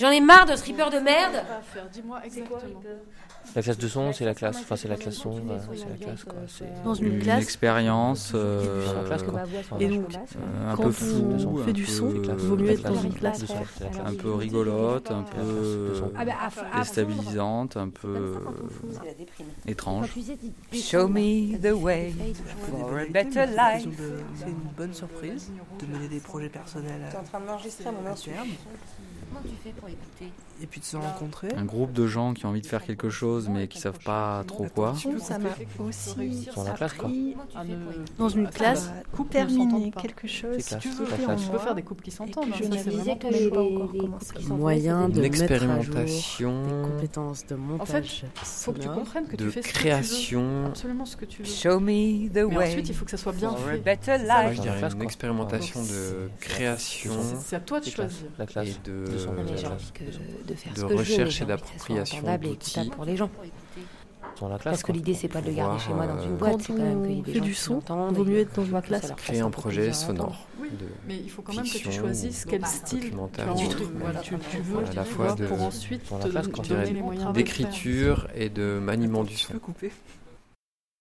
J'en ai marre de ce ripper de merde dis-moi exactement. La classe de son, c'est la classe. Enfin, c'est la classe son, euh, c'est la classe quoi. C'est Dans une Une classe. expérience euh, c'est la classe quoi. Et donc, euh, un quand peu on floue, fait du son, euh, vaut mieux être dans une classe. un peu rigolote, un peu Ah bah, déstabilisante, un peu étrange. Show me the way for a better life. C'est une bonne surprise de mener des projets personnels T'es en train de m'enregistrer mon à insu. terme Comment tu fais pour écouter et puis de se rencontrer. Un groupe de gens qui ont envie de faire quelque chose mais qui savent pas trop quoi. Ça m'a aussi Sur la classe, quoi. dans une à- classe bah, couple ne terminer pas. quelque chose classe. Tu peux moi faire des couples qui s'entendent. je disais que les, encore commencer. moyen de Une mettre à jour expérimentation des compétences de montage En fait, faut que tu comprennes que de tu fais veux. création. Absolument ce que tu veux. Show me the way ensuite, il faut que ça soit bien fait. better life. Dans une expérimentation de création C'est à toi de choisir. La classe. et de, de son, Non, mais la j'ai classe. envie que, de faire de ce que je veux, mais recherche et que d'appropriation entendable et d'outils. écoutable pour les gens. Sur la classe. Parce que l'idée, c'est pas de le garder chez moi dans une euh, boîte, Quand c'est quand même des fait gens du son, l'entendent vaut mieux que être dans que classe. créer un projet sonore. Oui, Mais il faut quand même que tu choisisses ou quel style tu, veux à la fois pour ensuite donner les moyens d'écriture et de maniement du son. peux couper.